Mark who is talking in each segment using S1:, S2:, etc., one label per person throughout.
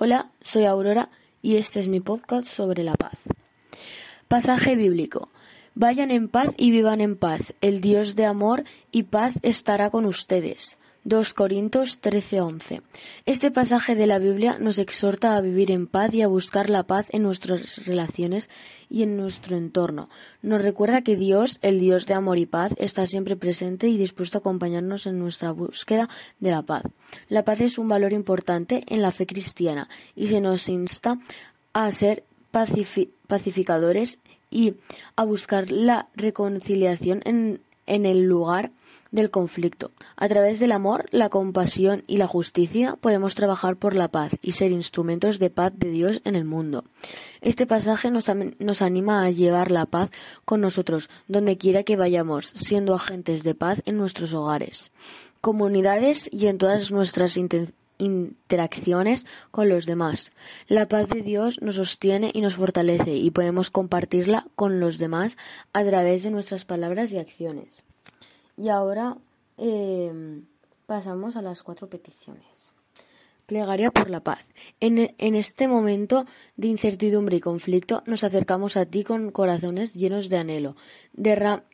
S1: Hola, soy Aurora y este es mi podcast sobre la paz. Pasaje bíblico. Vayan en paz y vivan en paz. El Dios de amor y paz estará con ustedes. 2 Corintios 13:11. Este pasaje de la Biblia nos exhorta a vivir en paz y a buscar la paz en nuestras relaciones y en nuestro entorno. Nos recuerda que Dios, el Dios de amor y paz, está siempre presente y dispuesto a acompañarnos en nuestra búsqueda de la paz. La paz es un valor importante en la fe cristiana y se nos insta a ser pacificadores y a buscar la reconciliación en, en el lugar del conflicto. A través del amor, la compasión y la justicia podemos trabajar por la paz y ser instrumentos de paz de Dios en el mundo. Este pasaje nos, anima a llevar la paz con nosotros donde quiera que vayamos, siendo agentes de paz en nuestros hogares, comunidades y en todas nuestras interacciones con los demás. La paz de Dios nos sostiene y nos fortalece y podemos compartirla con los demás a través de nuestras palabras y acciones. Y ahora em, pasamos a las cuatro peticiones. Plegaria por la paz. En, en, este momento de incertidumbre y conflicto nos acercamos a ti con corazones llenos de anhelo. Derra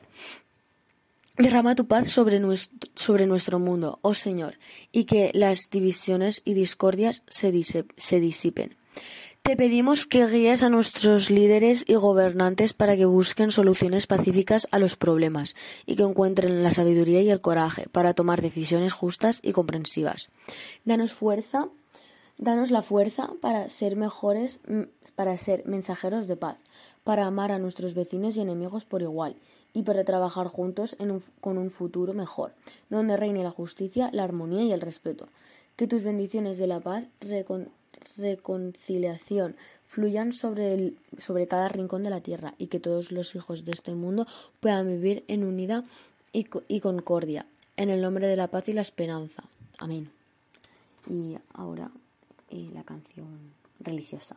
S1: derrama tu paz sobre nuestro, sobre nuestro, mundo, oh Señor, y que las divisiones y discordias se disipen. Te pedimos que guíes a nuestros líderes y gobernantes para que busquen soluciones pacíficas a los problemas y que encuentren la sabiduría y el coraje para tomar decisiones justas y comprensivas. Danos fuerza, danos la fuerza para ser mejores, para ser mensajeros de paz, para amar a nuestros vecinos y enemigos por igual y para trabajar juntos con un futuro mejor, donde reine la justicia, la armonía y el respeto. Que tus bendiciones de la paz reconciliación fluyan sobre, el, sobre cada rincón de la tierra y que todos los hijos de este mundo puedan vivir en unidad y, y concordia, en el nombre de la paz y la esperanza. Amén. Y ahora eh, la canción religiosa.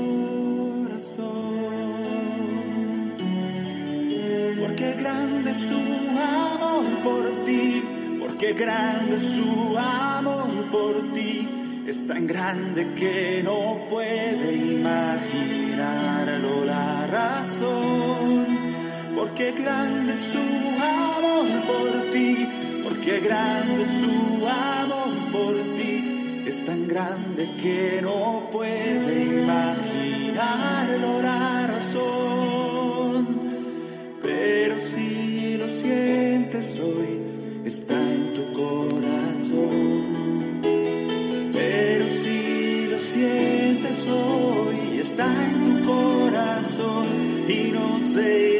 S2: Grande su amor por ti, porque grande su amor por ti es tan grande que no puede imaginarlo la razón. Porque grande su amor por ti, porque grande su amor por ti. Es tan grande que no puede imaginarlo está en tu corazón y no irá.